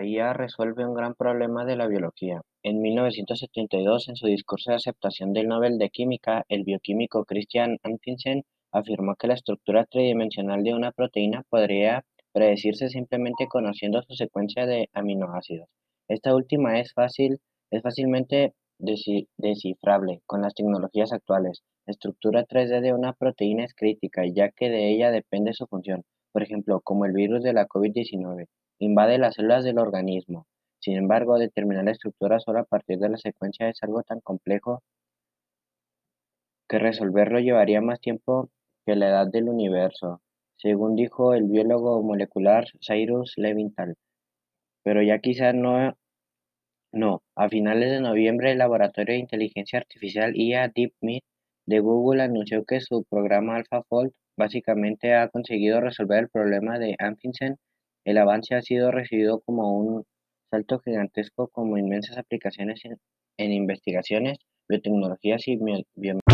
La resuelve un gran problema de la biología. En 1972, en su discurso de aceptación del Nobel de Química, el bioquímico Christian Anfinsen afirmó que la estructura tridimensional de una proteína podría predecirse simplemente conociendo su secuencia de aminoácidos. Esta última es, fácil, es fácilmente descifrable con las tecnologías actuales. La estructura 3D de una proteína es crítica, ya que de ella depende su función. Por ejemplo, como el virus de la COVID-19, invade las células del organismo. Sin embargo, determinar la estructura solo a partir de la secuencia es algo tan complejo que resolverlo llevaría más tiempo que la edad del universo, según dijo el biólogo molecular Cyrus Levinthal. Pero ya quizás no no, a finales de noviembre el laboratorio de inteligencia artificial IA DeepMind de Google anunció que su programa AlphaFold básicamente ha conseguido resolver el problema de Anfinsen. El avance ha sido recibido como un salto gigantesco como inmensas aplicaciones en, investigaciones, biotecnologías y biomedicina.